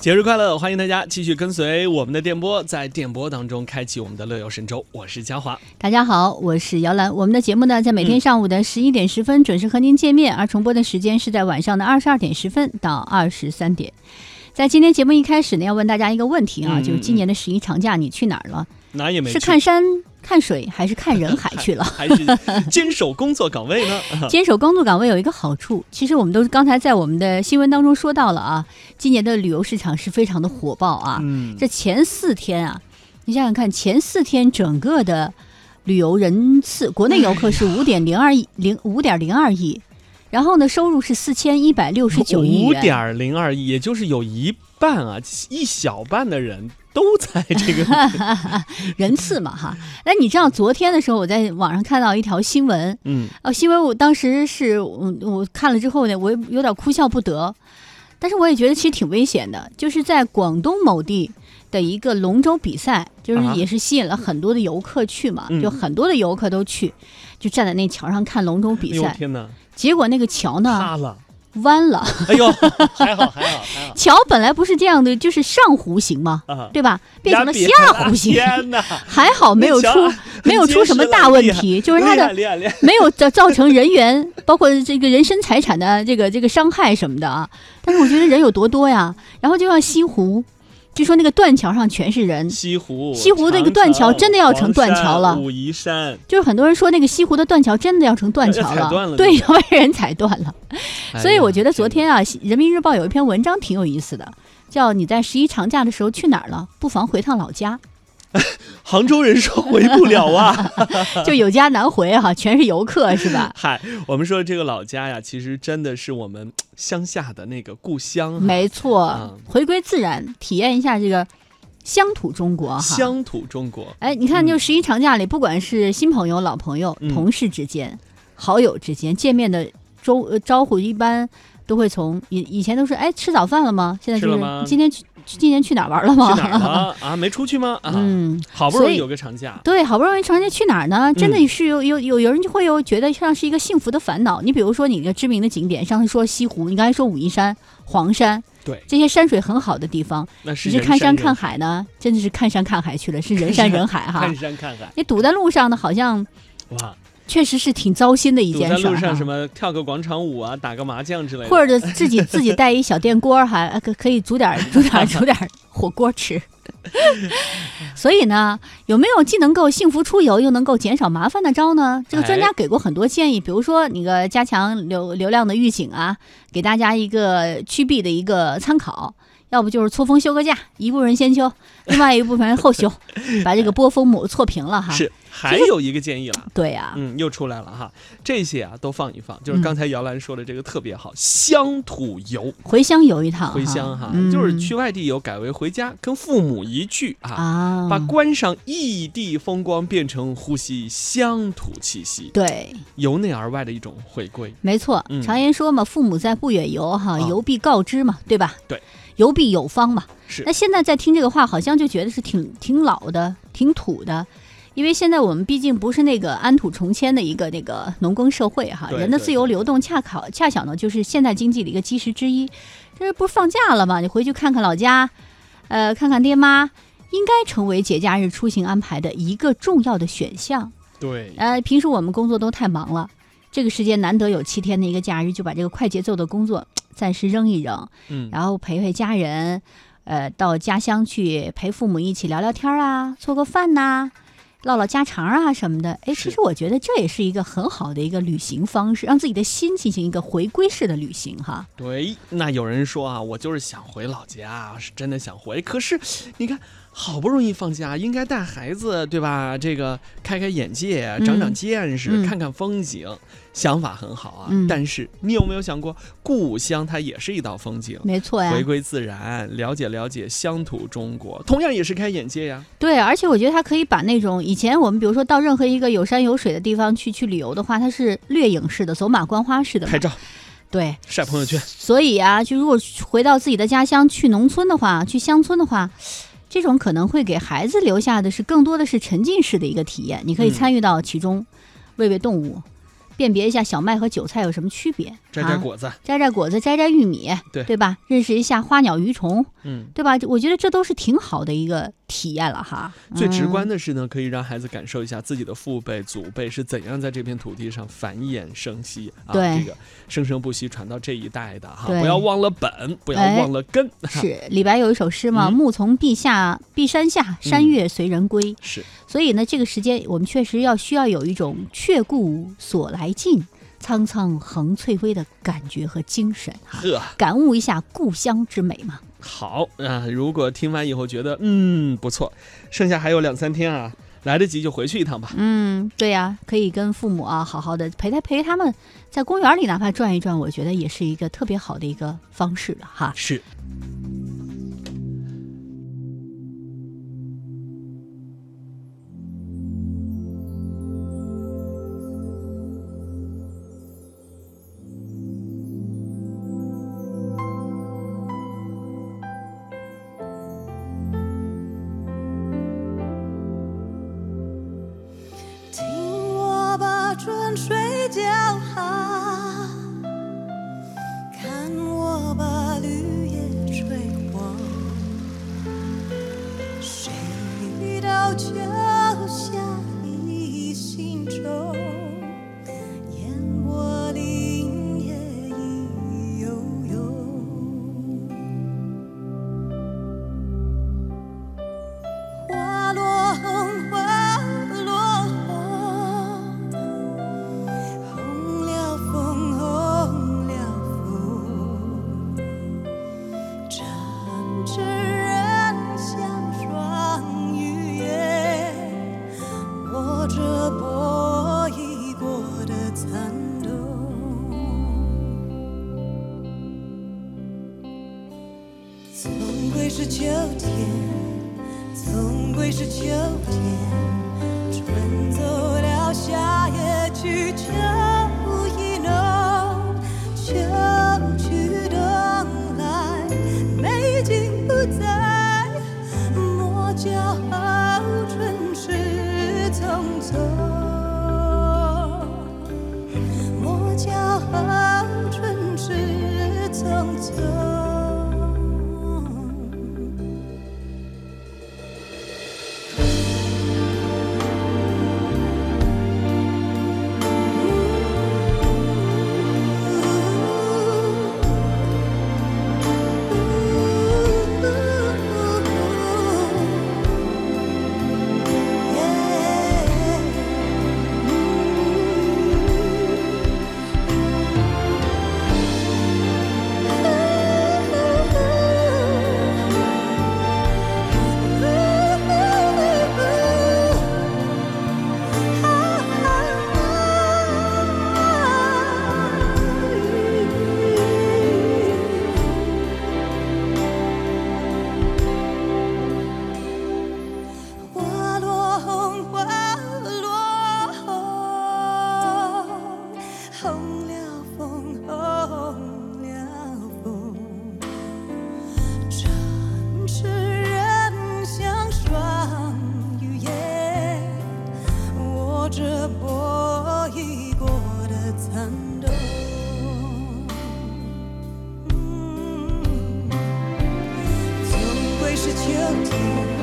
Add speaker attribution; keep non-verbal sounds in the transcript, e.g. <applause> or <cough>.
Speaker 1: 节日快乐！欢迎大家继续跟随我们的电波，在电波当中开启我们的乐游神州。我是嘉华，
Speaker 2: 大家好，我是姚兰。我们的节目呢，在每天上午的十一点十分准时和您见面，而重播的时间是在晚上的二十二点十分到二十三点。在今天节目一开始呢，要问大家一个问题啊，
Speaker 1: 嗯
Speaker 2: 就是今年的十一长假你去哪儿了？
Speaker 1: 哪也没去？
Speaker 2: 是看山看水还是看人 <laughs> 海去了？
Speaker 1: 还是坚守工作岗位呢？<laughs>
Speaker 2: 坚守工作岗位有一个好处，其实我们都刚才在我们的新闻当中说到了啊，今年的旅游市场是非常的火爆啊。
Speaker 1: 嗯，
Speaker 2: 这前四天啊，你想想看，前四天整个的旅游人次，国内游客是五点零二亿零五点零二亿，然后呢，收入是四千一百六十九亿元。
Speaker 1: 五点零二亿，也就是有一半啊，一小半的人都在这个 <laughs>
Speaker 2: 人次嘛哈。那你知道昨天的时候，我在网上看到一条新闻，
Speaker 1: 嗯
Speaker 2: 哦，新闻我当时是我我看了之后呢，我有点哭笑不得，但是我也觉得其实挺危险的，就是在广东某地。的一个龙舟比赛，就是
Speaker 1: 啊
Speaker 2: 也是吸引了很多的游客去嘛，
Speaker 1: 嗯
Speaker 2: 就很多的游客都去，就站在那桥上看龙舟比赛。结果那个桥呢
Speaker 1: 塌了！
Speaker 2: 弯了，
Speaker 1: 哎呦，还好还好还好。
Speaker 2: 桥本来不是这样的，就是上弧形嘛，
Speaker 1: 啊，
Speaker 2: 对吧？变成了下弧形，
Speaker 1: 天哪，<laughs>
Speaker 2: 还好没有出没有出什么大问题，就是它的没有造造成人员，包括这个人身财产的这个这个伤害什么的啊。但是我觉得人有多多呀，然后就像西湖，据说那个断桥上全是人，
Speaker 1: 西湖，
Speaker 2: 西湖那个断桥真的要成断桥了
Speaker 1: 武夷山，
Speaker 2: 就是很多人说那个西湖的断桥真的要成断桥
Speaker 1: 了
Speaker 2: 对，
Speaker 1: 那
Speaker 2: 要被人踩断了。<laughs>
Speaker 1: 哎
Speaker 2: 所以我觉得昨天啊，《人民日报》有一篇文章挺有意思的，叫“你在十一长假的时候去哪儿了？不妨回趟老家。<laughs>
Speaker 1: 杭州人说回不了啊。<laughs> ”
Speaker 2: 就有家难回哈、全是游客 <laughs> 是吧？
Speaker 1: 嗨，我们说这个老家呀，其实真的是我们乡下的那个故乡哈，
Speaker 2: 没错
Speaker 1: 嗯，
Speaker 2: 回归自然，体验一下这个乡土中国哈。
Speaker 1: 乡土中国。
Speaker 2: 哎，你看，就十一长假里，不管是新朋友、老朋友、
Speaker 1: 嗯
Speaker 2: 同事之间、好友之间见面的周呃招呼，一般都会从以以前都是哎吃早饭了吗？现在就是今天去今年去哪儿玩了吗？
Speaker 1: 去哪儿了啊？<laughs> 没出去吗？啊，
Speaker 2: 嗯，
Speaker 1: 好不容易有个长假，
Speaker 2: 对，好不容易长假去哪儿呢？真的
Speaker 1: 嗯
Speaker 2: 是有有有有人就会有觉得像是一个幸福的烦恼。你比如说你一个知名的景点，上次说西湖，你刚才说武夷山、黄山，
Speaker 1: 对，
Speaker 2: 这些山水很好的地方，
Speaker 1: 那是
Speaker 2: 你是看山看海呢，真的是看山看海去了，是人山 <laughs> 人海哈
Speaker 1: 看。山看海，
Speaker 2: 你堵在路上呢，好像
Speaker 1: 哇！
Speaker 2: 确实是挺糟心的一件事
Speaker 1: 在路上什。么跳个广场舞啊，打个麻将之类的，
Speaker 2: 或者自己自己带一小电锅儿，还 <laughs> 可可以煮点儿 <laughs> 煮点儿煮点儿火锅吃。所以呢，有没有既能够幸福出游，又能够减少麻烦的招呢？这个专家
Speaker 1: 哎
Speaker 2: 给过很多建议，比如说那个加强流流量的预警啊，给大家一个趋避的一个参考。要不就是错峰休个假，一部分人先休，另外一部分人后休，<laughs> 把这个波峰抹错平了哈。
Speaker 1: 是还有一个建议了。
Speaker 2: 对呀、
Speaker 1: 嗯，又出来了哈，这些啊都放一放，就是
Speaker 2: 嗯。
Speaker 1: 刚才姚兰说的这个特别好，乡土游，
Speaker 2: 回乡游一趟，
Speaker 1: 回乡哈，
Speaker 2: 嗯。
Speaker 1: 就是去外地游改为回家，跟父母一聚啊，
Speaker 2: 啊，
Speaker 1: 把观赏异地风光变成呼吸乡土气息，
Speaker 2: 对，
Speaker 1: 由内而外的一种回归。
Speaker 2: 没错，
Speaker 1: 嗯。
Speaker 2: 常言说嘛，父母在不远游哈，
Speaker 1: 啊。
Speaker 2: 游必告知嘛，对吧？
Speaker 1: 对，
Speaker 2: 游必有方嘛。
Speaker 1: 是。
Speaker 2: 那现在在听这个话，好像就觉得是挺挺老的，挺土的。因为现在我们毕竟不是那个安土重迁的一个那个农耕社会哈，人的自由流动恰好恰巧呢就是现代经济的一个基石之一。这不是放假了吗？你回去看看老家，呃，看看爹妈，应该成为节假日出行安排的一个重要的选项。
Speaker 1: 对，
Speaker 2: 呃，平时我们工作都太忙了，这个时间难得有七天的一个假日，就把这个快节奏的工作暂时扔一扔，
Speaker 1: 嗯，
Speaker 2: 然后陪陪家人，呃，到家乡去陪父母一起聊聊天啊，做个饭呐、唠唠家常啊什么的。哎，其实我觉得这也是一个很好的一个旅行方式，让自己的心进行一个回归式的旅行哈。
Speaker 1: 对，那有人说啊，我就是想回老家，是真的想回。可是你看，好不容易放假，应该带孩子，对吧？这个开开眼界，长长
Speaker 2: 嗯
Speaker 1: 见识，
Speaker 2: 嗯
Speaker 1: 看看风景，想法很好啊。
Speaker 2: 嗯
Speaker 1: 但是你有没有想过，故乡它也是一道风景？
Speaker 2: 没错呀
Speaker 1: 回，归自然，了解了解乡土中国，同样也是开眼界呀。
Speaker 2: 对，而且我觉得它可以把那种以前我们比如说到任何一个有山有水的地方去去旅游的话，它是掠影式的、走马观花式的
Speaker 1: 拍。照
Speaker 2: 对，
Speaker 1: 晒朋友圈，
Speaker 2: 所以啊，就如果回到自己的家乡，去农村的话，去乡村的话，这种可能会给孩子留下的是更多的是沉浸式的一个体验。你可以
Speaker 1: 嗯
Speaker 2: 参与到其中，喂喂动物，辨别一下小麦和韭菜有什么区别，啊
Speaker 1: 摘摘果子，
Speaker 2: 摘摘果子，摘摘玉米，
Speaker 1: 对
Speaker 2: 对吧？认识一下花鸟鱼虫，
Speaker 1: 嗯。
Speaker 2: 对吧？我觉得这都是挺好的一个体验了哈。
Speaker 1: 最直观
Speaker 2: 嗯
Speaker 1: 的是呢，可以让孩子感受一下自己的父辈、祖辈是怎样在这片土地上繁衍生息啊，
Speaker 2: 对
Speaker 1: 这个生生不息传到这一代的哈，不要忘了本，不要
Speaker 2: 哎
Speaker 1: 忘了根，
Speaker 2: 是李白有一首诗嘛，
Speaker 1: 嗯
Speaker 2: 木从碧下碧山下，山月随人归。
Speaker 1: 是
Speaker 2: 所以呢，这个时间我们确实要需要有一种却顾所来径，苍苍横翠微的感觉和精神哈，
Speaker 1: 呵。
Speaker 2: 感悟一下故乡之美嘛。
Speaker 1: 好啊、如果听完以后觉得嗯不错，剩下还有两三天啊，来得及就回去一趟吧。
Speaker 2: 嗯，对呀、可以跟父母啊好好的陪他陪他们，在公园里哪怕转一转，我觉得也是一个特别好的一个方式了哈。
Speaker 1: 是。
Speaker 3: 是秋天。总归是秋天，是